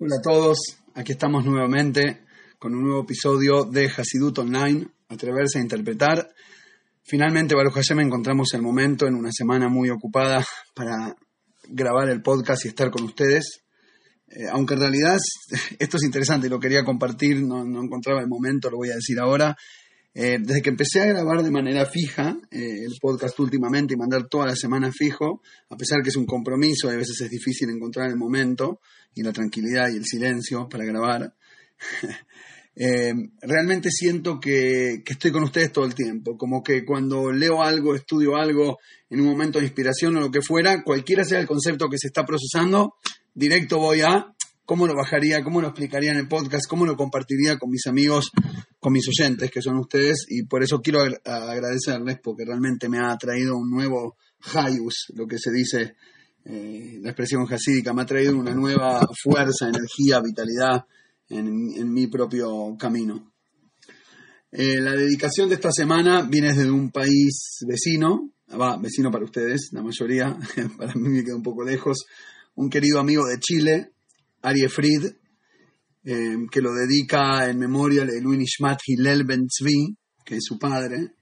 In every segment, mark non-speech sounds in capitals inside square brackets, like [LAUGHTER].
Hola a todos, aquí estamos nuevamente con un nuevo episodio de Hasidut Online, Atreverse a Interpretar. Finalmente, Baruch Hashem, encontramos el momento en una semana muy ocupada para grabar el podcast y estar con ustedes. Eh, aunque en realidad [LAUGHS] esto es interesante, lo quería compartir, no, no encontraba el momento, lo voy a decir ahora. Eh, desde que empecé a grabar de manera fija eh, el podcast últimamente y mandar toda la semana fijo, a pesar que es un compromiso, a veces es difícil encontrar el momento y la tranquilidad y el silencio para grabar, [LAUGHS] eh, realmente siento que, que, estoy con ustedes todo el tiempo, como que cuando leo algo, estudio algo en un momento de inspiración o lo que fuera, cualquiera sea el concepto que se está procesando, directo voy a cómo lo bajaría, cómo lo explicaría en el podcast, cómo lo compartiría con mis amigos, con mis oyentes, que son ustedes, y por eso quiero agradecerles, porque realmente me ha traído un nuevo hayus, lo que se dice, eh, la expresión hasídica, me ha traído una nueva fuerza, energía, vitalidad en, mi propio camino. Eh, la dedicación de esta semana viene desde un país vecino, va, vecino para ustedes, la mayoría, [LAUGHS] para mí me queda un poco lejos, un querido amigo de Chile, Arie Fried, eh, que lo dedica en memoria de Louis Nishmat Hillel Ben Tzvi, que es su padre.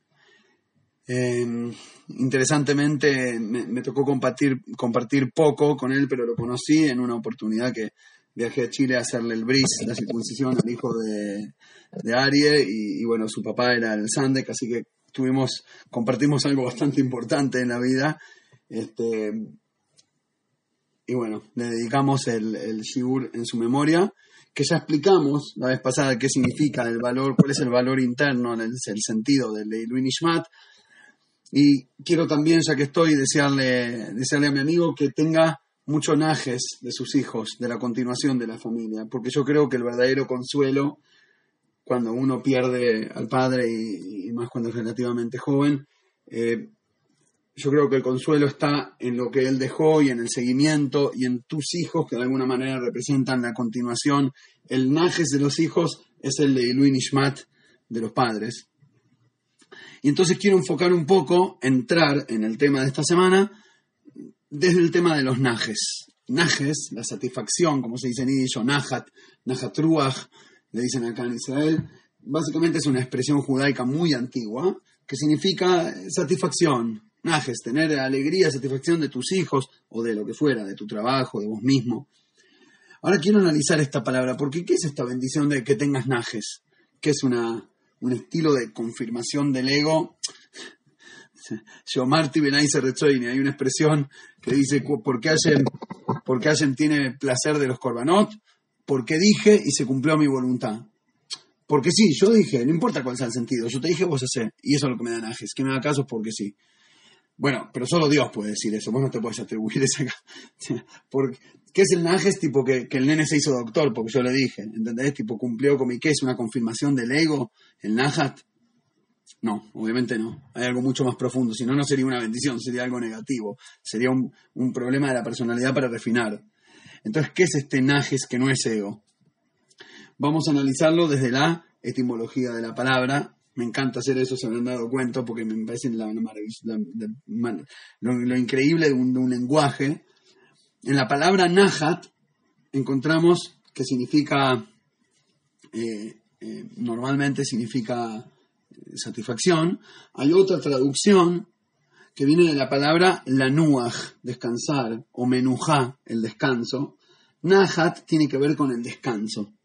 Eh, interesantemente, me, tocó compartir, compartir poco con él, pero lo conocí en una oportunidad que viajé a Chile a hacerle el bris, la circuncisión al hijo de, de Arie, y, bueno, su papá era el Sandek, así que tuvimos, compartimos algo bastante importante en la vida. Este, y bueno, le dedicamos el, el Shiur en su memoria, que ya explicamos la vez pasada qué significa el valor, cuál es el valor interno, el, el sentido del Louis Nishmat. Y quiero también, ya que estoy, desearle, desearle a mi amigo que tenga mucho najes de sus hijos, de la continuación de la familia, porque yo creo que el verdadero consuelo, cuando uno pierde al padre y, y más cuando es relativamente joven, eh, yo creo que el consuelo está en lo que él dejó y en el seguimiento y en tus hijos que de alguna manera representan la continuación. El najes de los hijos es el de Louis Nishmat de los padres. Y entonces quiero enfocar un poco, entrar en el tema de esta semana desde el tema de los najes. Najes, la satisfacción, como se dice en Yiddish, o nahat, nahatruach, le dicen acá en Israel, básicamente es una expresión judaica muy antigua que significa satisfacción, najes, tener alegría, satisfacción de tus hijos o de lo que fuera, de tu trabajo, de vos mismo. Ahora quiero analizar esta palabra, porque ¿qué es esta bendición de que tengas najes? ¿Qué es una, un estilo de confirmación del ego? [LAUGHS] Marty Benaize Rezoini, hay una expresión que dice, ¿por qué Hashem, tiene placer de los corbanot? Porque dije y se cumplió mi voluntad. Porque sí, yo dije, no importa cuál sea el sentido, yo te dije, vos hacés, y eso es lo que me da najes, que me da caso porque sí. Bueno, pero solo Dios puede decir eso, vos no te puedes atribuir esa... [LAUGHS] Porque, ¿Qué es el najes? Tipo que, el nene se hizo doctor, porque yo le dije, ¿entendés? Tipo cumplió con mi qué, es una confirmación del ego, el najat. No, obviamente no. Hay algo mucho más profundo. Si no, no sería una bendición, sería algo negativo. Sería un, un problema de la personalidad para refinar. Entonces, ¿qué es este najes que no es ego? Vamos a analizarlo desde la etimología de la palabra me encanta hacer eso, se me han dado cuenta, porque me parece la, lo, increíble de un, lenguaje. En la palabra nahat encontramos que significa, eh, eh, normalmente significa eh, satisfacción. Hay otra traducción que viene de la palabra lanuach, descansar, o menujá, el descanso. Nahat tiene que ver con el descanso.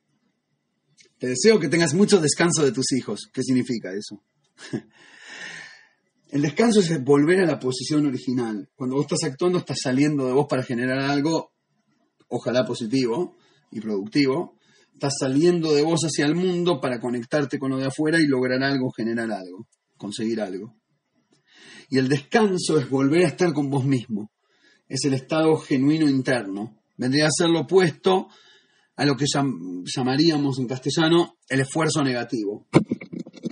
Te deseo que tengas mucho descanso de tus hijos. ¿Qué significa eso? [LAUGHS] El descanso es volver a la posición original. Cuando vos estás actuando, estás saliendo de vos para generar algo, ojalá positivo y productivo. Estás saliendo de vos hacia el mundo para conectarte con lo de afuera y lograr algo, generar algo, conseguir algo. Y el descanso es volver a estar con vos mismo. Es el estado genuino interno. Vendría a ser lo opuesto a lo que llamaríamos en castellano el esfuerzo negativo.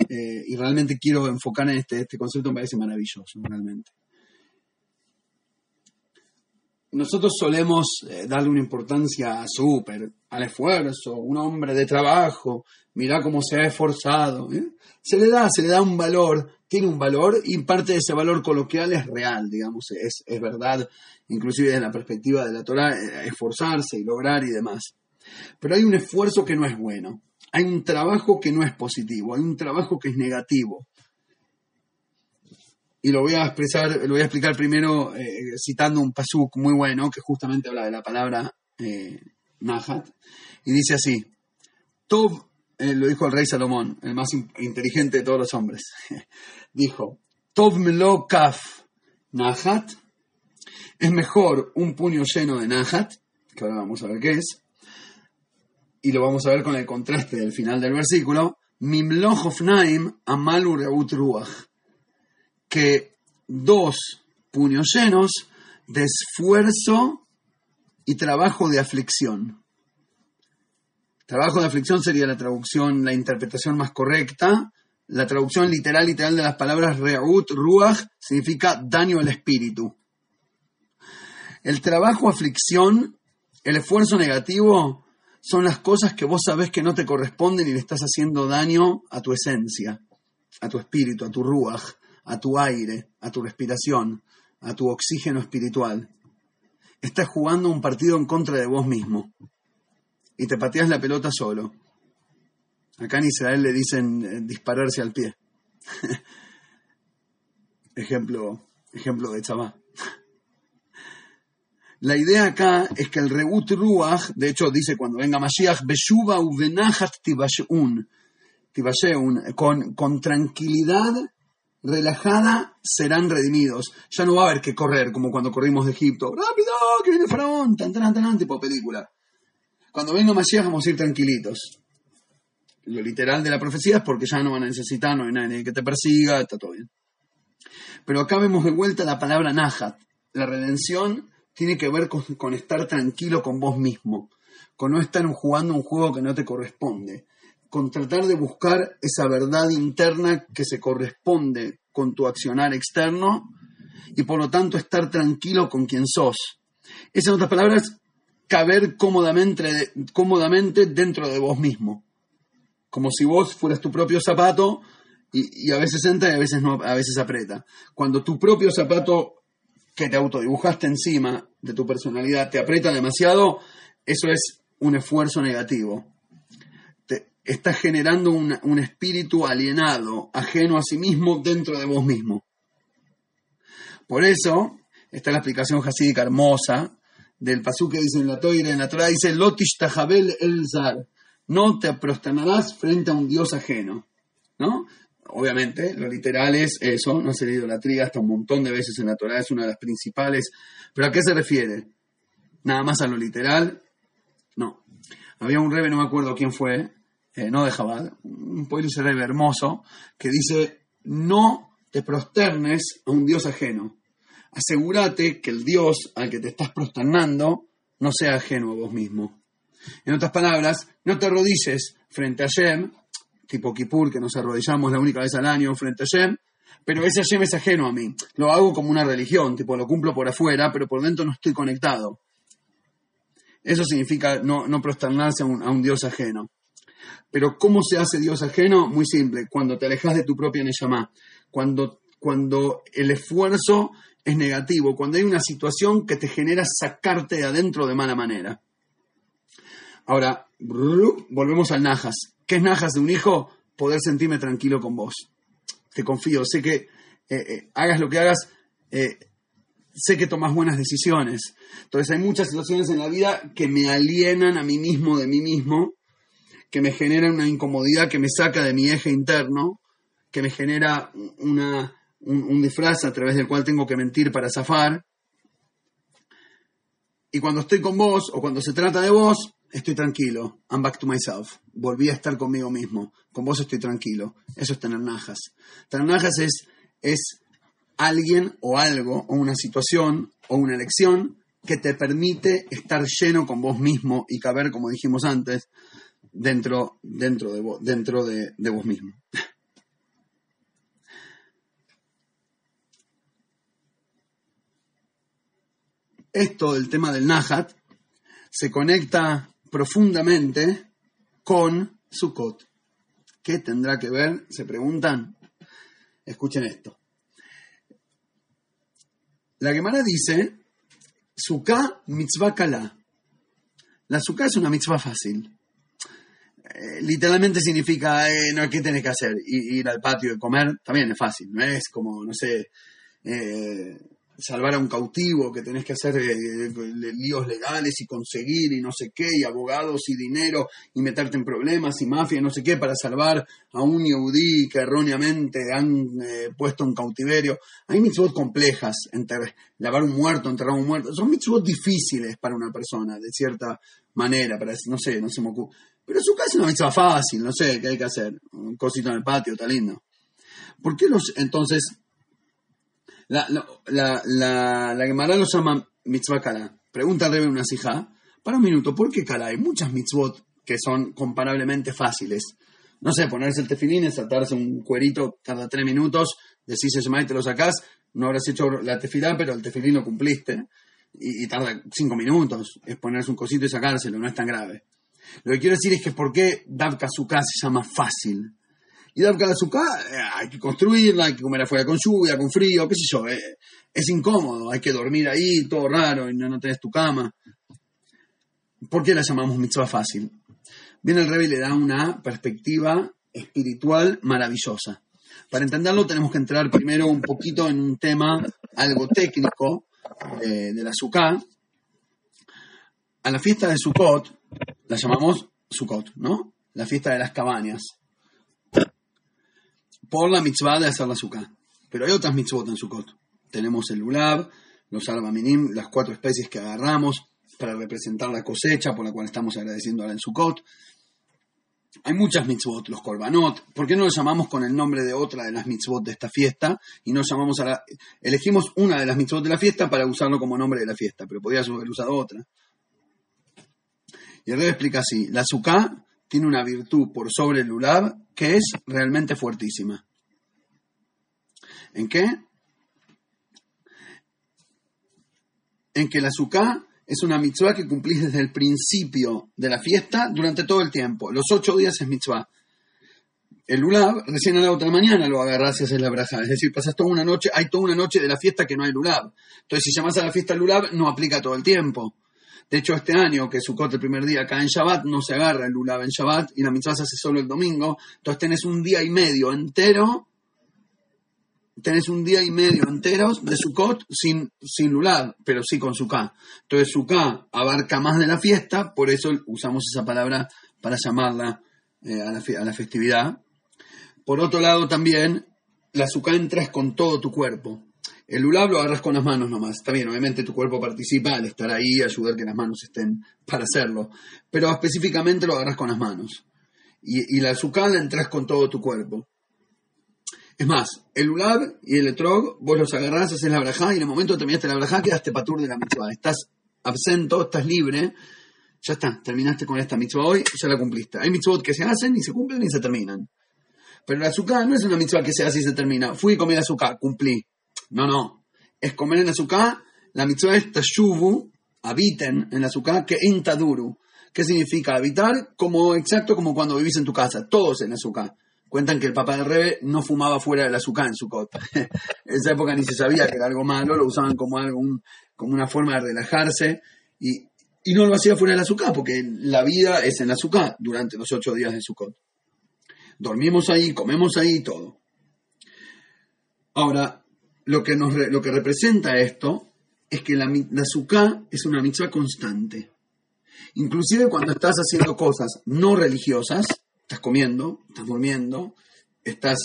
Eh, y realmente quiero enfocar en este, este concepto, me parece maravilloso, realmente. Nosotros solemos eh, darle una importancia súper al esfuerzo, un hombre de trabajo, mira cómo se ha esforzado. ¿eh? Se le da, se le da un valor, tiene un valor y parte de ese valor coloquial es real, digamos, es, es verdad, inclusive desde la perspectiva de la Torah, esforzarse y lograr y demás. Pero hay un esfuerzo que no es bueno. Hay un trabajo que no es positivo. Hay un trabajo que es negativo. Y lo voy a expresar, lo voy a explicar primero eh, citando un pasuk muy bueno que justamente habla de la palabra eh, Nahat. Y dice así: Tov, eh, lo dijo el rey Salomón, el más inteligente de todos los hombres. [LAUGHS] dijo: Tov melo kaf Nahat. Es mejor un puño lleno de Nahat, que ahora vamos a ver qué es, y lo vamos a ver con el contraste del final del versículo, Mimloch ofnaim amalu reut ruach, que dos puños llenos de esfuerzo y trabajo de aflicción. Trabajo de aflicción sería la traducción, la interpretación más correcta. La traducción literal, literal de las palabras reut ruach significa daño al espíritu. El trabajo aflicción, el esfuerzo negativo, son las cosas que vos sabés que no te corresponden y le estás haciendo daño a tu esencia, a tu espíritu, a tu ruach, a tu aire, a tu respiración, a tu oxígeno espiritual. Estás jugando un partido en contra de vos mismo y te pateas la pelota solo. Acá en Israel le dicen eh, dispararse al pie. [LAUGHS] ejemplo, ejemplo de Chabá. La idea acá es que el Reut Ruach, de hecho dice cuando venga Mashiach, Beshuva uvenachat tibasheun, con, con tranquilidad, relajada, serán redimidos. Ya no va a haber que correr como cuando corrimos de Egipto. ¡Rápido! ¡Que viene Faraón! Tan, tan, tan, tipo película. Cuando venga Mashiach vamos a ir tranquilitos. Lo literal de la profecía es porque ya no van a necesitar, no hay nadie que te persiga, está todo bien. Pero acá vemos de vuelta la palabra Nahat, la redención tiene que ver con, estar tranquilo con vos mismo, con no estar jugando un juego que no te corresponde, con tratar de buscar esa verdad interna que se corresponde con tu accionar externo y por lo tanto estar tranquilo con quien sos. Es en otras palabras, caber cómodamente, cómodamente dentro de vos mismo, como si vos fueras tu propio zapato y, a veces entra y a veces no, a veces aprieta. Cuando tu propio zapato que te autodibujaste encima de tu personalidad te aprieta demasiado, eso es un esfuerzo negativo. Te, estás generando un, espíritu alienado, ajeno a sí mismo, dentro de vos mismo. Por eso, está la explicación hasídica hermosa del pasú que dice en la Torah, en la Torah dice, Lotish Tahabel el Zar, no te prosternarás frente a un Dios ajeno. ¿no? Obviamente, lo literal es eso, no la idolatría hasta un montón de veces en la Torah, es una de las principales. ¿Pero a qué se refiere? ¿Nada más a lo literal? No. Había un rebe, no me acuerdo quién fue, eh, no de Jabal, un pueblo rebe hermoso, que dice, no te prosternes a un Dios ajeno. Asegúrate que el Dios al que te estás prosternando no sea ajeno a vos mismo. En otras palabras, no te arrodilles frente a Shem tipo Kippur, que nos arrodillamos la única vez al año frente a Shem, pero ese Shem es ajeno a mí. Lo hago como una religión, tipo lo cumplo por afuera, pero por dentro no estoy conectado. Eso significa no, no prosternarse a un, Dios ajeno. Pero ¿cómo se hace Dios ajeno? Muy simple, cuando te alejas de tu propia Neyamá, cuando, cuando el esfuerzo es negativo, cuando hay una situación que te genera sacarte de adentro de mala manera. Ahora, volvemos al Najas. ¿Qué es Najas de un hijo? Poder sentirme tranquilo con vos. Te confío, sé que eh, eh, hagas lo que hagas, eh, sé que tomas buenas decisiones. Entonces hay muchas situaciones en la vida que me alienan a mí mismo de mí mismo, que me generan una incomodidad que me saca de mi eje interno, que me genera una, un, un disfraz a través del cual tengo que mentir para zafar. Y cuando estoy con vos o cuando se trata de vos, estoy tranquilo, I'm back to myself, volví a estar conmigo mismo, con vos estoy tranquilo, eso es tener najas. Tener najas es, es alguien o algo, o una situación, o una elección que te permite estar lleno con vos mismo y caber, como dijimos antes, dentro, dentro, de, vos, dentro de, de vos mismo. Esto, el tema del Nahat, se conecta profundamente con Sukkot. ¿Qué tendrá que ver? Se preguntan. Escuchen esto. La Gemara dice, Sukkah mitzvah kala. La suká es una mitzvah fácil. Eh, literalmente significa, eh, no, ¿qué tenés que hacer? Ir, al patio y comer, también es fácil, no es como, no sé, eh, salvar a un cautivo, que tenés que hacer eh, líos legales y conseguir y no sé qué, y abogados y dinero, y meterte en problemas y mafia y no sé qué, para salvar a un yudí que erróneamente han puesto en cautiverio. Hay mitzvot complejas, entre lavar un muerto, enterrar un muerto, son mitzvot difíciles para una persona, de cierta manera, para no sé, no se me ocurre. Pero su casa es una mitzvah fácil, no sé qué hay que hacer. Un cosito en el patio, está lindo. ¿Por qué los, entonces, la, la, la, la, Gemara lo llama mitzvah kala? Pregunta Rebe una sija. Para un minuto, ¿por qué kala? Hay muchas mitzvot que son comparablemente fáciles. No sé, ponerse el tefilín, saltarse un cuerito, tarda tres minutos, decís y te lo sacás, no habrás hecho la tefilá, pero el tefilín lo cumpliste. Y, tarda cinco minutos, es ponerse un cosito y sacárselo, no es tan grave. Lo que quiero decir es que por qué Davka se llama fácil. Y Davka Sukkah eh, hay que construirla, hay que comer afuera con lluvia, con frío, qué sé yo. Eh, es incómodo, hay que dormir ahí, todo raro, y no, no tenés tu cama. ¿Por qué la llamamos mitzvah fácil? Viene el Rebbe le da una perspectiva espiritual maravillosa. Para entenderlo tenemos que entrar primero un poquito en un tema algo técnico de, de la Sukkah. A la fiesta de Sukkot, la llamamos Sukkot, ¿no? La fiesta de las cabañas. Por la mitzvah de hacer la Sukkah. Pero hay otras mitzvot en Sukkot. Tenemos el lulav, los arbaminim, las cuatro especies que agarramos para representar la cosecha por la cual estamos agradeciendo ahora en Sukkot. Hay muchas mitzvot, los korbanot. ¿Por qué no lo llamamos con el nombre de otra de las mitzvot de esta fiesta? Y no llamamos a la... Elegimos una de las mitzvot de la fiesta para usarlo como nombre de la fiesta, pero podría haber usado otra. Y el rey explica así, la azúcar tiene una virtud por sobre el lulav que es realmente fuertísima. ¿En qué? En que la azúcar es una mitzvah que cumplís desde el principio de la fiesta durante todo el tiempo. Los ocho días es mitzvah. El lulav, recién a la otra mañana lo agarrás y haces la braja. Es decir, pasas toda una noche, hay toda una noche de la fiesta que no hay lulav. Entonces, si llamas a la fiesta lulav, no aplica todo el tiempo. De hecho, este año, que Sukkot el primer día acá en Shabbat, no se agarra el Lulav en Shabbat y la mitzvah se hace solo el domingo. Entonces tenés un día y medio entero, tenés un día y medio entero de Sukkot sin, sin Lulav, pero sí con Sukkah. Entonces Sukkah abarca más de la fiesta, por eso usamos esa palabra para llamarla eh, a, la, a, la, festividad. Por otro lado también, la Sukkah entras con todo tu cuerpo. El lulab lo agarras con las manos nomás. Está bien, obviamente tu cuerpo participa al estar ahí, ayudar que las manos estén para hacerlo. Pero específicamente lo agarras con las manos. Y, la azúcar la entras con todo tu cuerpo. Es más, el lulab y el etrog, vos los agarrás, haces la brajá y en el momento que terminaste la brajá quedaste patur de la mitzvah. Estás absento, estás libre. Ya está, terminaste con esta mitzvah hoy, ya la cumpliste. Hay mitzvot que se hacen y se cumplen y se terminan. Pero la azúcar no es una mitzvah que se hace y se termina. Fui y comí azúcar, cumplí. No, no. Es comer en azúcar. La mitzvah es tashuvu, habiten en azúcar, que entaduru. ¿Qué significa habitar? Como exacto como cuando vivís en tu casa, todos en azúcar. Cuentan que el papá del Rebe no fumaba fuera del azúcar en su cota. [LAUGHS] en esa época ni se sabía que era algo malo, lo usaban como, algo, como una forma de relajarse y, y, no lo hacía fuera del azúcar, porque la vida es en el azúcar durante los ocho días de Sukkot. Dormimos ahí, comemos ahí todo. Ahora, lo que, nos, lo que representa esto es que la, la es una mitzvah constante. Inclusive cuando estás haciendo cosas no religiosas, estás comiendo, estás durmiendo, estás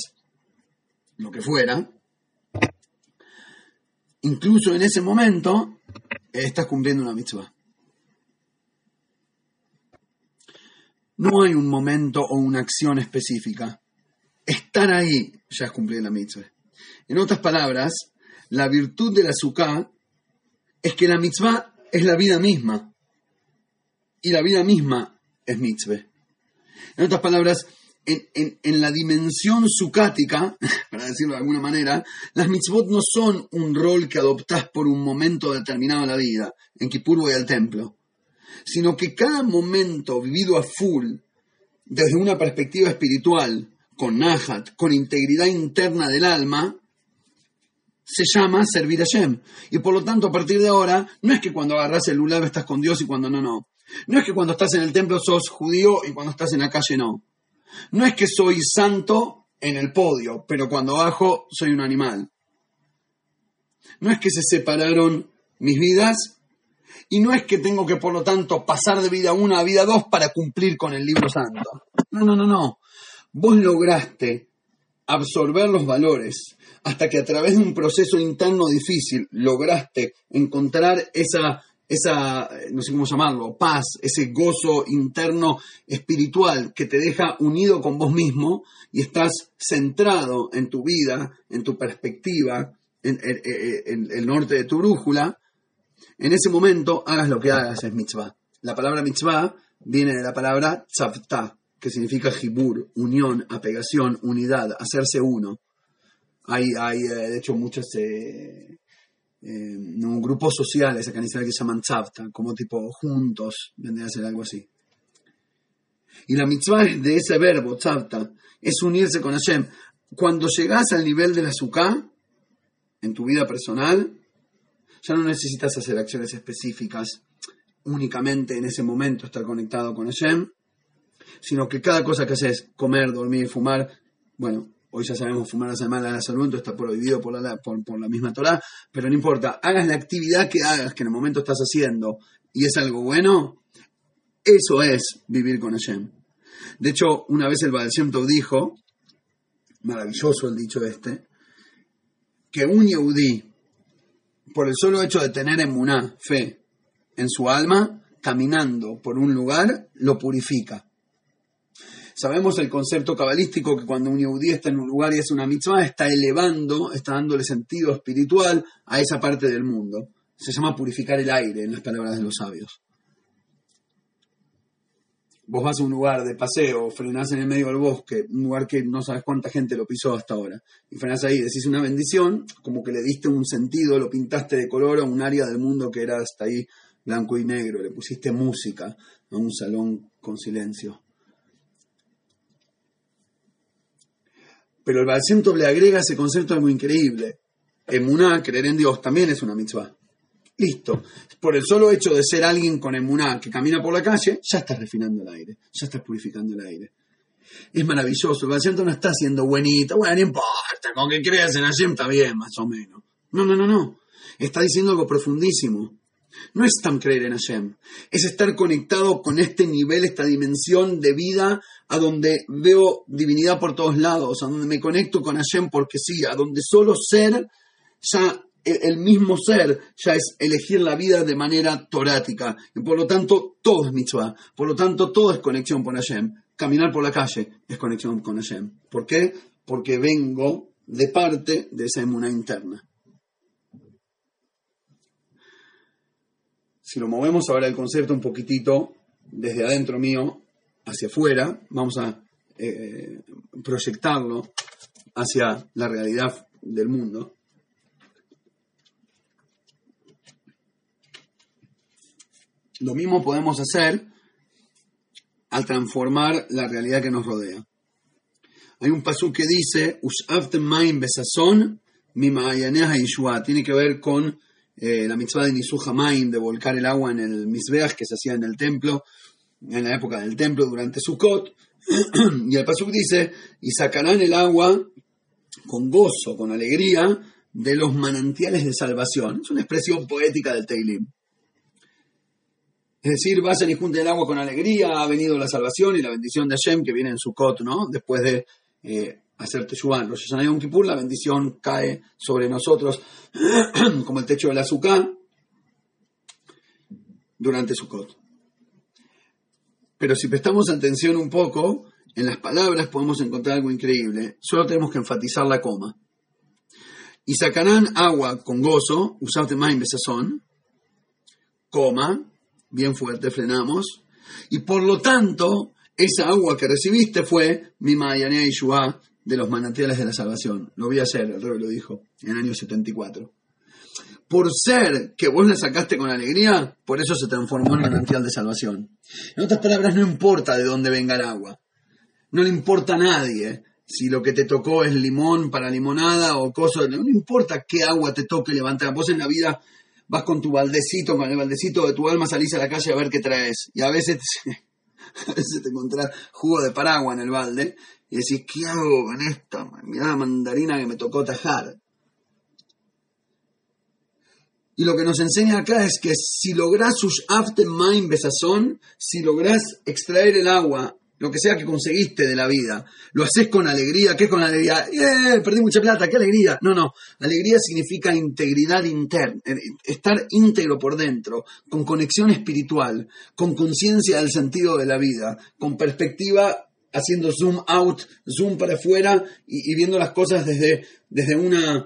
lo que fuera, incluso en ese momento estás cumpliendo una mitzvah. No hay un momento o una acción específica. Estar ahí ya es cumplir la mitzvah. En otras palabras, la virtud de la azúcar es que la mitzvah es la vida misma. Y la vida misma es mitzvah. En otras palabras, en, la dimensión sucática, [LAUGHS] para decirlo de alguna manera, las mitzvot no son un rol que adoptás por un momento determinado en la vida. En Kippur voy al templo. Sino que cada momento vivido a full, desde una perspectiva espiritual, con nahat, con integridad interna del alma, se llama servir a Shem. Y por lo tanto, a partir de ahora, no es que cuando agarras el lulav estás con Dios y cuando no, no. No es que cuando estás en el templo sos judío y cuando estás en la calle no. No es que soy santo en el podio, pero cuando bajo soy un animal. No es que se separaron mis vidas y no es que tengo que, por lo tanto, pasar de vida 1 a vida 2 para cumplir con el libro santo. No, no, no, no. Vos lograste absorber los valores hasta que a través de un proceso interno difícil lograste encontrar esa, esa, no sé cómo llamarlo, paz, ese gozo interno espiritual que te deja unido con vos mismo y estás centrado en tu vida, en tu perspectiva, en, el norte de tu brújula, en ese momento hagas lo que hagas es mitzvah. La palabra mitzvah viene de la palabra tzavta, que significa jibur, unión, apegación, unidad, hacerse uno. Hay, hay eh, de hecho, muchos eh, eh, grupos sociales acá que se llaman tzavta, como tipo juntos, vendría a ser algo así. Y la mitzvah de ese verbo, tzavta, es unirse con Hashem. Cuando llegas al nivel de la sukkah, en tu vida personal, ya no necesitas hacer acciones específicas únicamente en ese momento estar conectado con Hashem, sino que cada cosa que haces, comer, dormir, fumar, bueno, hoy ya sabemos fumar hace mal a la salud, entonces está prohibido por la, por, la misma Torah, pero no importa, hagas la actividad que hagas, que en el momento estás haciendo, y es algo bueno, eso es vivir con Hashem. De hecho, una vez el Baal Shem dijo, maravilloso el dicho este, que un Yehudí, por el solo hecho de tener emuná, fe, en su alma, caminando por un lugar, lo purifica. Sabemos el concepto cabalístico que cuando un yehudí está en un lugar y hace una mitzvah, está elevando, está dándole sentido espiritual a esa parte del mundo. Se llama purificar el aire, en las palabras de los sabios. Vos vas a un lugar de paseo, frenás en el medio del bosque, un lugar que no sabes cuánta gente lo pisó hasta ahora, y frenás ahí, decís una bendición, como que le diste un sentido, lo pintaste de color a un área del mundo que era hasta ahí blanco y negro, le pusiste música a un salón con silencio. Pero el Balcento le agrega ese concepto algo increíble. Emuná, creer en Dios, también es una mitzvah. Listo. Por el solo hecho de ser alguien con emuná que camina por la calle, ya estás refinando el aire, ya estás purificando el aire. Es maravilloso. El paciente no está siendo buenito. Bueno, no importa, con que creas en Hashem está bien, más o menos. No, no, no, no. Está diciendo algo profundísimo. No es tan creer en Hashem, es estar conectado con este nivel, esta dimensión de vida, a donde veo divinidad por todos lados, a donde me conecto con Hashem porque sí, a donde solo ser ya el mismo ser ya es elegir la vida de manera torática. Y por lo tanto, todo es mitzvah. Por lo tanto, todo es conexión con Hashem. Caminar por la calle es conexión con Hashem. ¿Por qué? Porque vengo de parte de esa emuna interna. Si lo movemos ahora el concepto un poquitito desde adentro mío hacia afuera, vamos a eh, proyectarlo hacia la realidad del mundo. Lo mismo podemos hacer al transformar la realidad que nos rodea. Hay un pasú que dice, Tiene que ver con eh, la mitzvah de Nisuja Maim, de volcar el agua en el misbeach que se hacía en el templo, en la época del templo durante Sukkot. [CLEARS THROAT] y el pasuk dice, y sacarán el agua con gozo, con alegría, de los manantiales de salvación. Es una expresión poética del Teilim. Es decir, vayan y junten el agua con alegría, ha venido la salvación y la bendición de Hashem que viene en Sukkot, ¿no? Después de eh, hacer Teshuvah. Rosh Hashanah Yom Kippur, la bendición cae sobre nosotros [CLEARS THROAT] como el techo del azúcar durante Sukkot. Pero si prestamos atención un poco, en las palabras podemos encontrar algo increíble. Solo tenemos que enfatizar la coma. Y sacarán agua con gozo, usaste más en coma, bien fuerte, frenamos, y por lo tanto, esa agua que recibiste fue mi Mayanea Yeshua de los manantiales de la salvación. Lo voy a hacer, el rey lo dijo, en el año 74. Por ser que vos la sacaste con alegría, por eso se transformó en manantial de salvación. En otras palabras, no importa de dónde venga el agua. No le importa a nadie si lo que te tocó es limón para limonada o cosas. No importa qué agua te toque levantar. Vos en la vida vas con tu baldecito, con el baldecito de tu alma, salís a la calle a ver qué traes. Y a veces, [LAUGHS] a veces te encontrás jugo de paraguas en el balde y decís, ¿qué hago con esta? Mirá la mandarina que me tocó tajar. Y lo que nos enseña acá es que si lográs sus aftermind besazón, si lográs extraer el agua, lo que sea que conseguiste de la vida, lo haces con alegría, ¿qué es con alegría? ¡Eh! Perdí mucha plata, qué alegría. No, no, alegría significa integridad interna, eh, estar íntegro por dentro, con conexión espiritual, con conciencia del sentido de la vida, con perspectiva haciendo zoom out, zoom para afuera y, viendo las cosas desde, desde una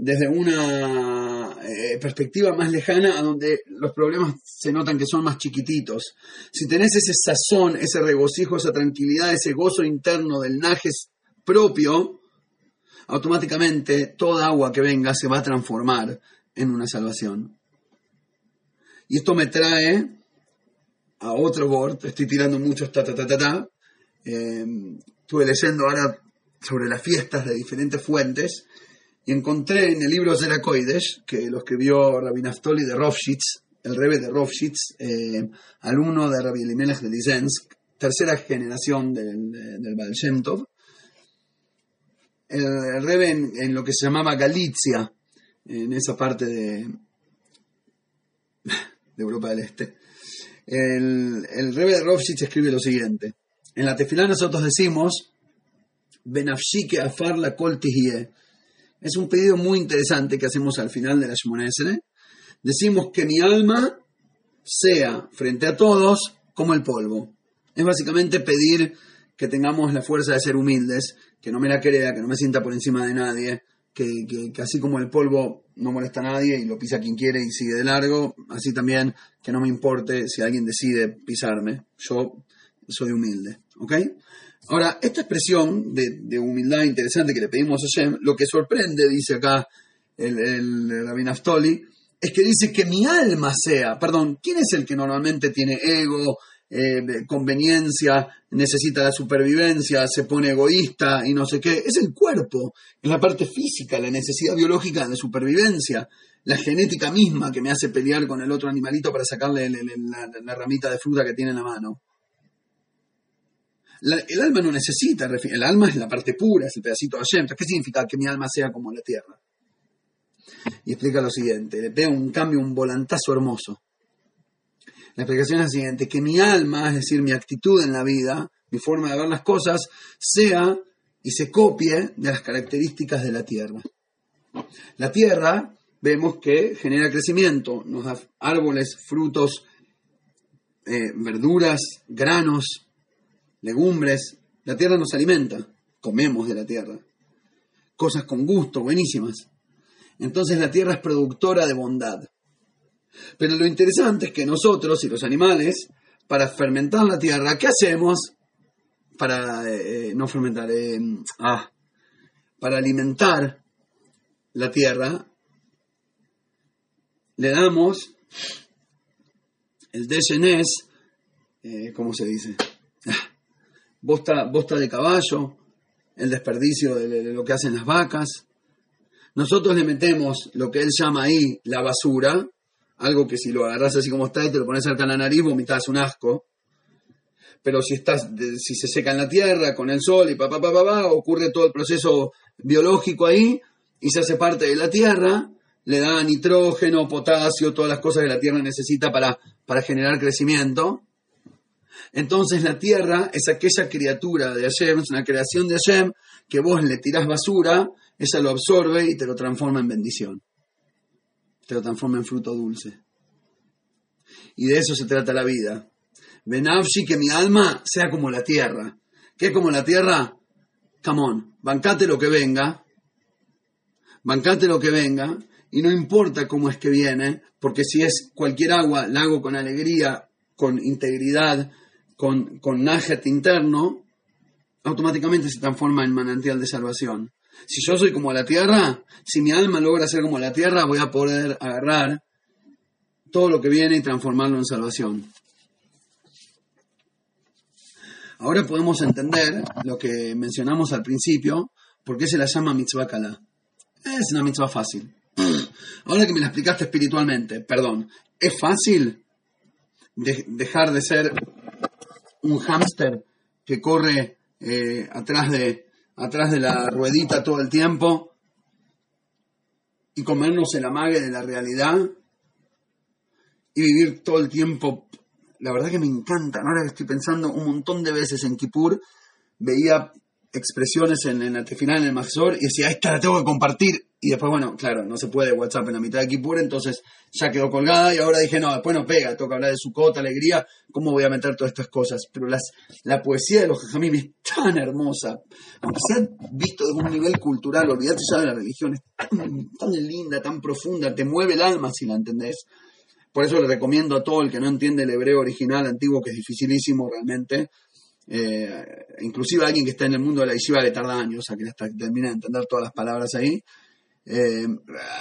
desde una eh, perspectiva más lejana a donde los problemas se notan que son más chiquititos. Si tenés ese sazón, ese regocijo, esa tranquilidad, ese gozo interno del najes propio, automáticamente toda agua que venga se va a transformar en una salvación. Y esto me trae a otro board, estoy tirando muchos ta ta ta ta ta. Eh, estuve leyendo ahora sobre las fiestas de diferentes fuentes y encontré en el libro Zerakoides, que lo escribió Rabbi Naftoli de Rovshitz, el rebe de Rovshitz, eh, alumno de Rabbi Elimelech de Lizensk, tercera generación del, del Baal Tov. El, rebe en, lo que se llamaba Galicia, en esa parte de, de Europa del Este. El, el rebe de Rovshitz escribe lo siguiente. En la tefilá nosotros decimos, Benafshike afar la kol es un pedido muy interesante que hacemos al final de la Shemona Decimos que mi alma sea, frente a todos, como el polvo. Es básicamente pedir que tengamos la fuerza de ser humildes, que no me la crea, que no me sienta por encima de nadie, que, que, así como el polvo no molesta a nadie y lo pisa quien quiere y sigue de largo, así también que no me importe si alguien decide pisarme. Yo soy humilde, ¿ok? Ahora, esta expresión de, humildad interesante que le pedimos a Hashem, lo que sorprende, dice acá el, el Naftoli, es que dice que mi alma sea, perdón, ¿quién es el que normalmente tiene ego, eh, conveniencia, necesita la supervivencia, se pone egoísta y no sé qué? Es el cuerpo, es la parte física, la necesidad biológica de supervivencia, la genética misma que me hace pelear con el otro animalito para sacarle la ramita de fruta que tiene en la mano el alma no necesita, el alma es la parte pura, es el pedacito de Hashem. ¿qué significa que mi alma sea como la tierra? Y explica lo siguiente, le un cambio, un volantazo hermoso. La explicación es la siguiente, que mi alma, es decir, mi actitud en la vida, mi forma de ver las cosas, sea y se copie de las características de la tierra. La tierra, vemos que genera crecimiento, nos da árboles, frutos, eh, verduras, granos, legumbres, la tierra nos alimenta, comemos de la tierra. Cosas con gusto, buenísimas. Entonces la tierra es productora de bondad. Pero lo interesante es que nosotros y los animales, para fermentar la tierra, ¿qué hacemos? Para, eh, no fermentar, eh, ah, para alimentar la tierra, le damos el dejenés, eh, ¿cómo se dice? Bosta, bosta de caballo, el desperdicio de, lo que hacen las vacas. Nosotros le metemos lo que él llama ahí la basura, algo que si lo agarras así como está y te lo pones cerca a la nariz, vomitas un asco. Pero si, estás, si se seca en la tierra con el sol y pa, pa, pa, pa, ocurre todo el proceso biológico ahí y se hace parte de la tierra, le da nitrógeno, potasio, todas las cosas que la tierra necesita para generar crecimiento. Entonces la tierra es aquella criatura de Hashem, es una creación de Hashem, que vos le tirás basura, ella lo absorbe y te lo transforma en bendición. Te lo transforma en fruto dulce. Y de eso se trata la vida. Benavshi, que mi alma sea como la tierra. ¿Qué es como la tierra? Camón, bancate lo que venga, bancate lo que venga, y no importa cómo es que viene, porque si es cualquier agua, la hago con alegría, con integridad, con, con interno, automáticamente se transforma en manantial de salvación. Si yo soy como la tierra, si mi alma logra ser como la tierra, voy a poder agarrar todo lo que viene y transformarlo en salvación. Ahora podemos entender lo que mencionamos al principio, por qué se la llama mitzvah kala. Es una mitzvah fácil. ahora que me la explicaste espiritualmente, perdón, ¿es fácil dejar de ser un hámster que corre eh, atrás, de, atrás de la ruedita todo el tiempo y comernos el amague de la realidad y vivir todo el tiempo. La verdad que me encanta, ahora que estoy pensando un montón de veces en Kippur, veía expresiones en, el final en el Maxor y decía, esta la tengo que compartir. Y después, bueno, claro, no se puede WhatsApp en la mitad de Kippur, entonces ya quedó colgada y ahora dije, no, después no pega, toca hablar de su cota, alegría, ¿cómo voy a meter todas estas cosas? Pero las, la poesía de los Jajamim es tan hermosa, aunque sea visto de un nivel cultural, olvídate ya de la religión, es tan, linda, tan profunda, te mueve el alma si la entendés. Por eso le recomiendo a todo el que no entiende el hebreo original antiguo, que es dificilísimo realmente, eh, inclusive alguien que está en el mundo de la yeshiva le tarda años, sea, que hasta termina de entender todas las palabras ahí, eh,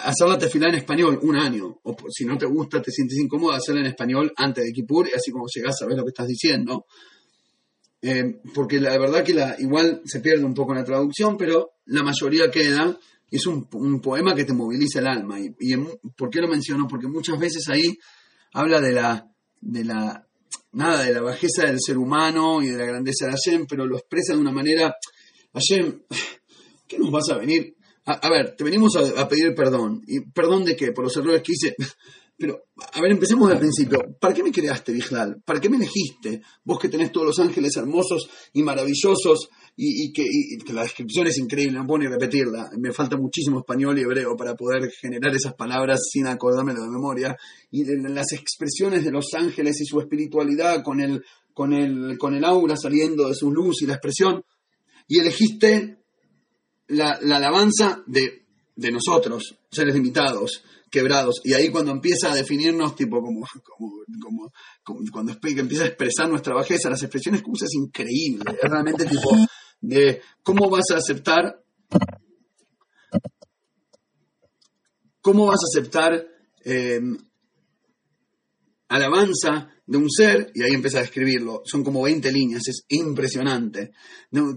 hacer la tefilá en español un año, o si no te gusta, te sientes incómodo, hacerla en español antes de Kippur, y así como llegas a ver lo que estás diciendo. Eh, porque la verdad que igual se pierde un poco la traducción, pero la mayoría queda, es un, poema que te moviliza el alma. Y ¿Por qué lo menciono? Porque muchas veces ahí habla de la, de la nada de la bajeza del ser humano y de la grandeza de Hashem, pero lo expresa de una manera, Hashem, ¿qué nos vas a venir? A, ver, te venimos a, pedir perdón. ¿Y perdón de qué? Por los errores que hice. [LAUGHS] Pero, a ver, empecemos del principio. ¿Para qué me creaste, Viglal? ¿Para qué me elegiste? Vos que tenés todos los ángeles hermosos y maravillosos y, que, la descripción es increíble, no puedo ni repetirla. Me falta muchísimo español y hebreo para poder generar esas palabras sin acordarme de memoria. Y las expresiones de los ángeles y su espiritualidad con el, con, el, con el aura saliendo de su luz y la expresión. Y elegiste la, alabanza de, de nosotros, seres limitados quebrados. Y ahí cuando empieza a definirnos, tipo como, como, cuando empieza a expresar nuestra bajeza, las expresiones que usa es increíble. Es realmente tipo, de cómo vas a aceptar, cómo vas a aceptar eh, alabanza de un ser, y ahí empieza a escribirlo, son como 20 líneas, es impresionante,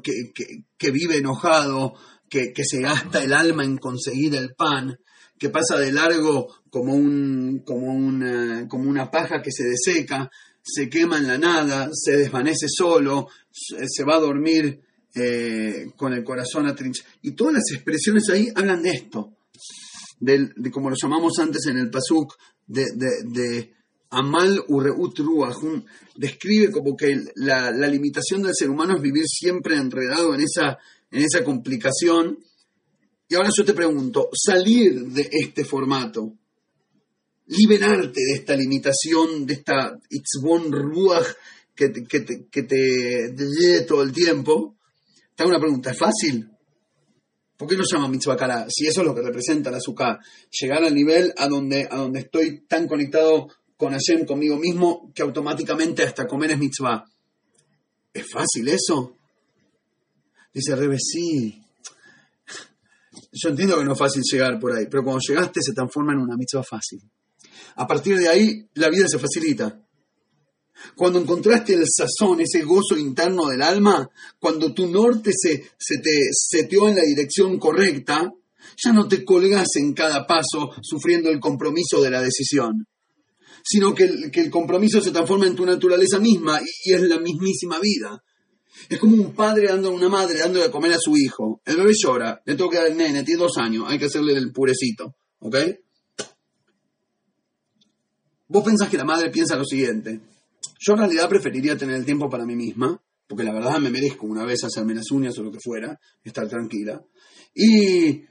que, vive enojado, que, se gasta el alma en conseguir el pan, que pasa de largo como, un, como, una, como una paja que se deseca, se quema en la nada, se desvanece solo, se va a dormir eh, con el corazón atrinchado. Y todas las expresiones ahí hablan de esto, de, como lo llamamos antes en el Pasuk, de, Amal Ureut Ruach, describe como que la, limitación del ser humano es vivir siempre enredado en esa, en esa complicación. Y ahora yo te pregunto, salir de este formato, liberarte de esta limitación, de esta Itzbon Ruach que, que, te, que te, te todo el tiempo, te hago una pregunta, ¿es fácil? ¿Por qué no llama mitzvah? Si eso es lo que representa la azúcar, llegar al nivel a donde, a donde estoy tan conectado con Hashem, conmigo mismo, que automáticamente hasta comer es mitzvah. ¿Es fácil eso? Dice Rebe, sí. Yo entiendo que no es fácil llegar por ahí, pero cuando llegaste se transforma en una mitzvah fácil. A partir de ahí, la vida se facilita. Cuando encontraste el sazón, ese gozo interno del alma, cuando tu norte se, se te seteó en la dirección correcta, ya no te colgas en cada paso sufriendo el compromiso de la decisión, sino que el, compromiso se transforma en tu naturaleza misma y, es la mismísima vida. Es como un padre dando una madre dando de comer a su hijo. El bebé llora, le toca el nene, tiene dos años, hay que hacerle el purecito, ¿ok? Vos pensás que la madre piensa lo siguiente, yo en realidad preferiría tener el tiempo para mí misma, porque la verdad me merezco una vez hacerme las uñas o lo que fuera, estar tranquila. Y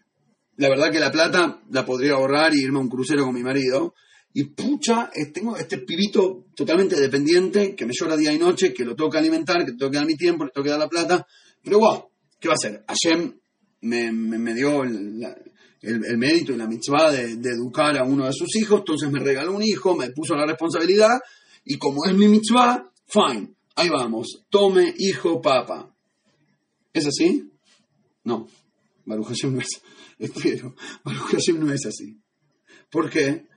la verdad que la plata la podría ahorrar y irme a un crucero con mi marido. Y pucha, eh, tengo este pibito totalmente dependiente que me llora día y noche, que lo tengo que alimentar, que tengo que dar mi tiempo, le tengo que dar la plata. Pero wow, ¿qué va a hacer? Hashem me, me, dio el, mérito y la mitzvah de, educar a uno de sus hijos, entonces me regaló un hijo, me puso la responsabilidad y como es mi mitzvah, fine, ahí vamos, tome hijo papa. ¿Es así? No, Baruch Hashem no es, [LAUGHS] espero, Baruch Hashem no es así. ¿Por qué?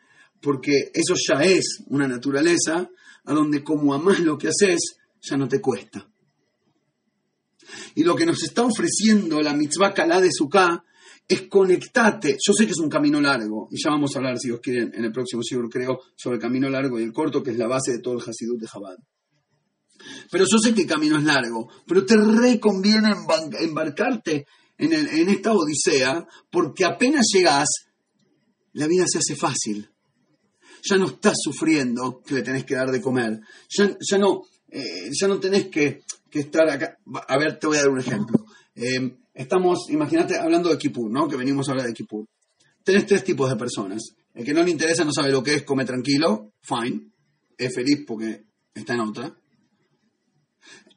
Porque eso ya es una naturaleza a donde como amas lo que haces, ya no te cuesta. Y lo que nos está ofreciendo la mitzvah kalá de Sukkah es conectarte. Yo sé que es un camino largo, y ya vamos a hablar, si os quieren, en el próximo siglo, creo, sobre el camino largo y el corto, que es la base de todo el Hasidut de Chabad. Pero yo sé que el camino es largo, pero te reconviene embarcarte en, en esta odisea, porque apenas llegas, la vida se hace fácil. Ya no estás sufriendo que le tenés que dar de comer. Ya, ya no, eh, ya no tenés que, estar acá. A ver, te voy a dar un ejemplo. Eh, estamos, imagínate, hablando de Kipur, ¿no? Que venimos a hablar de Kipur. Tenés tres tipos de personas. El que no le interesa, no sabe lo que es, come tranquilo, fine. Es feliz porque está en otra.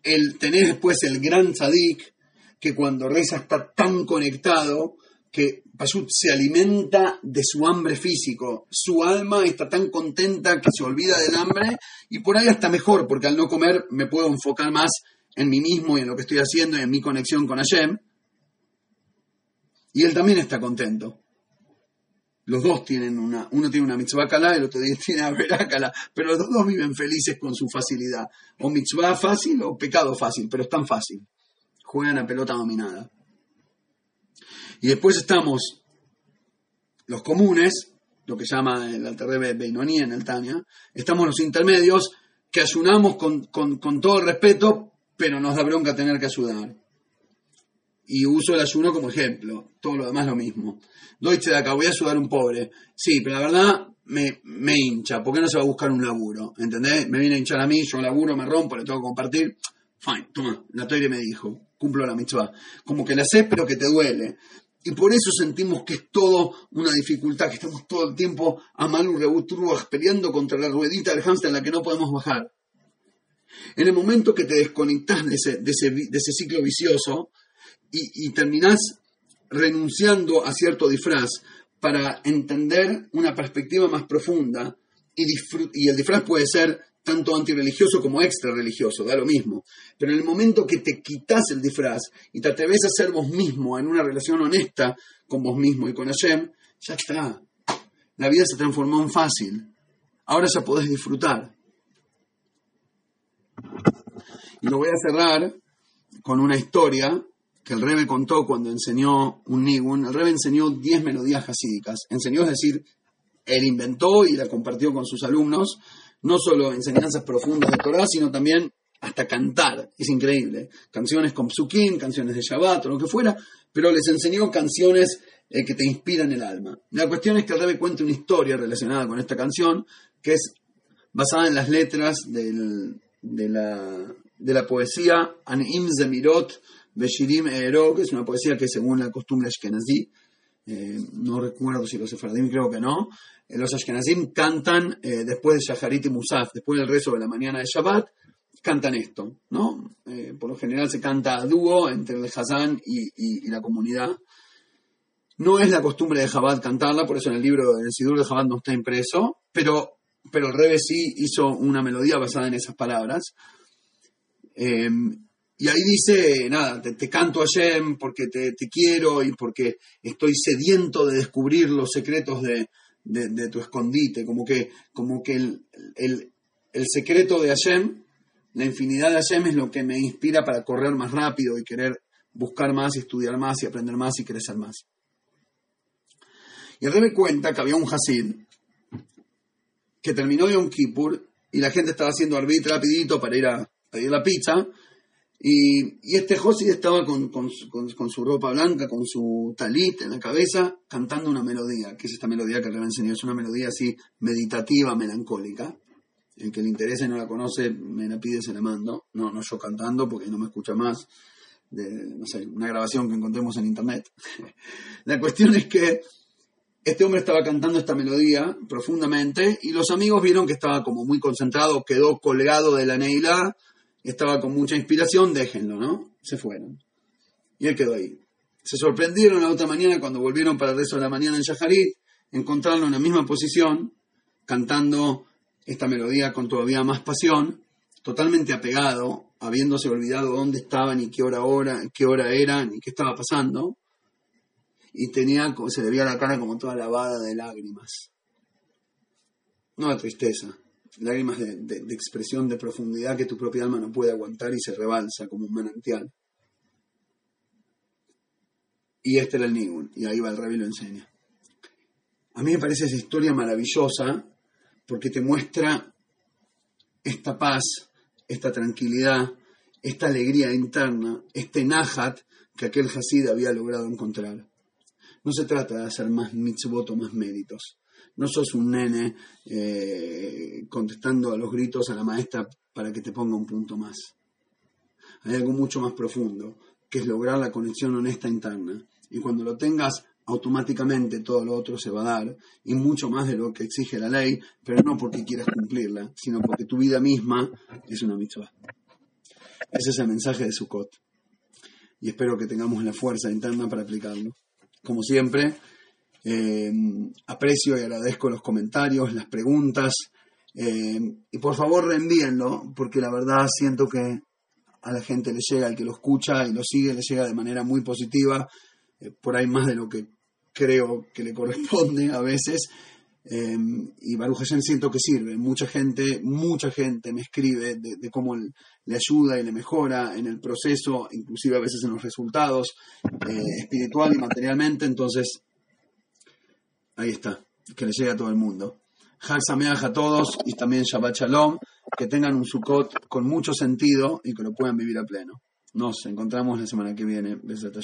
El, tenés después el gran tzadik, que cuando reza está tan conectado que Pashut se alimenta de su hambre físico. Su alma está tan contenta que se olvida del hambre y por ahí está mejor, porque al no comer me puedo enfocar más en mí mismo y en lo que estoy haciendo y en mi conexión con Hashem. Y él también está contento. Los dos tienen una, uno tiene una mitzvah y el otro [LAUGHS] tiene una pero los dos viven felices con su facilidad. O mitzvah fácil o pecado fácil, pero es tan fácil. Juegan a pelota dominada. Y después estamos los comunes, lo que llama el Alterrebe Beinoní en el Tania, estamos los intermedios que ayunamos con, todo el respeto, pero nos da bronca tener que ayudar. Y uso el ayuno como ejemplo, todo lo demás lo mismo. Doy de acá, voy a ayudar a un pobre. Sí, pero la verdad me, me hincha, ¿por qué no se va a buscar un laburo? ¿Entendés? Me viene a hinchar a mí, yo laburo, me rompo, le tengo que compartir. Fine, toma, la toile me dijo, cumplo la mitzvah. Como que la sé, pero que te duele. Y por eso sentimos que es todo una dificultad, que estamos todo el tiempo a Manu Rebutruach peleando contra la ruedita del hámster en la que no podemos bajar. En el momento que te desconectas de ese, de ese, ciclo vicioso y, y terminás renunciando a cierto disfraz para entender una perspectiva más profunda, y, y el disfraz puede ser tanto antirreligioso como extra religioso, da lo mismo. Pero en el momento que te quitas el disfraz y te atreves a ser vos mismo en una relación honesta con vos mismo y con Hashem, ya está. La vida se transformó en fácil. Ahora ya podés disfrutar. Y lo voy a cerrar con una historia que el Rebe contó cuando enseñó un Nigun. El Rebe enseñó 10 melodías hasídicas. Enseñó, es decir, él inventó y la compartió con sus alumnos no solo enseñanzas profundas de Torah, sino también hasta cantar. Es increíble. Canciones con psukim, canciones de Shabbat o lo que fuera, pero les enseñó canciones eh, que te inspiran el alma. La cuestión es que el Rebbe cuenta una historia relacionada con esta canción, que es basada en las letras de, la, de la poesía Anim Zemirot Beshirim Ero, que es una poesía que según la costumbre ashkenazí, eh, no recuerdo si los sefaradim creo que no, los Ashkenazim cantan eh, después de Shaharit y Musaf, después del rezo de la mañana de Shabbat, cantan esto, ¿no? Eh, por lo general se canta a dúo entre el Hazán y, la comunidad. No es la costumbre de Chabad cantarla, por eso en el libro, en el Sidur de Chabad no está impreso, pero, pero el Rebe sí hizo una melodía basada en esas palabras. y ahí dice, nada, te, canto a Shem porque te, quiero y porque estoy sediento de descubrir los secretos de, de, tu escondite, como que, como que el, secreto de Hashem, la infinidad de Hashem es lo que me inspira para correr más rápido y querer buscar más y estudiar más y aprender más y crecer más. Y el me cuenta que había un Hasid que terminó de un Kippur y la gente estaba haciendo arbit rapidito para ir a pedir la pizza y, este Josi estaba con, su ropa blanca, con su talit en la cabeza, cantando una melodía, que es esta melodía que le enseñó. Es una melodía así meditativa, melancólica. El que le interese y no la conoce, me la pide, se la mando. No, no yo cantando, porque no me escucha más. No sé, una grabación que encontremos en internet. [LAUGHS] la cuestión es que este hombre estaba cantando esta melodía profundamente y los amigos vieron que estaba como muy concentrado, quedó colgado de la neila estaba con mucha inspiración, déjenlo, ¿no? Se fueron. Y él quedó ahí. Se sorprendieron la otra mañana cuando volvieron para el resto de la mañana en Shaharit, encontrarlo en la misma posición, cantando esta melodía con todavía más pasión, totalmente apegado, habiéndose olvidado dónde estaban y qué hora, hora, qué hora era ni qué estaba pasando, y tenía, se le veía la cara como toda lavada de lágrimas. No de tristeza, lágrimas de, expresión de profundidad que tu propia alma no puede aguantar y se rebalsa como un manantial. y este era el Nigun, y ahí va el Rebbe y lo enseña. A mí me parece esa historia maravillosa porque te muestra esta paz, esta tranquilidad, esta alegría interna, este nahat que aquel Hasid había logrado encontrar. No se trata de hacer más mitzvot o más méritos. No sos un nene eh, contestando a los gritos a la maestra para que te ponga un punto más. Hay algo mucho más profundo, que es lograr la conexión honesta interna. Y cuando lo tengas, automáticamente todo lo otro se va a dar, y mucho más de lo que exige la ley, pero no porque quieras cumplirla, sino porque tu vida misma es una mitzvah. Ese es el mensaje de Sukkot. Y espero que tengamos la fuerza interna para aplicarlo. Como siempre, eh, aprecio y agradezco los comentarios, las preguntas. Eh, y por favor reenvíenlo, porque la verdad siento que a la gente le llega, el que lo escucha y lo sigue, le llega de manera muy positiva, eh, por ahí más de lo que creo que le corresponde a veces. y Baruch siento que sirve. Mucha gente, mucha gente me escribe de, cómo le ayuda y le mejora en el proceso, inclusive a veces en los resultados, espiritual y materialmente. Entonces, Ahí está, que le llegue a todo el mundo. Hag a todos y también Shabbat Shalom, que tengan un Sukkot con mucho sentido y que lo puedan vivir a pleno. Nos encontramos la semana que viene. Besat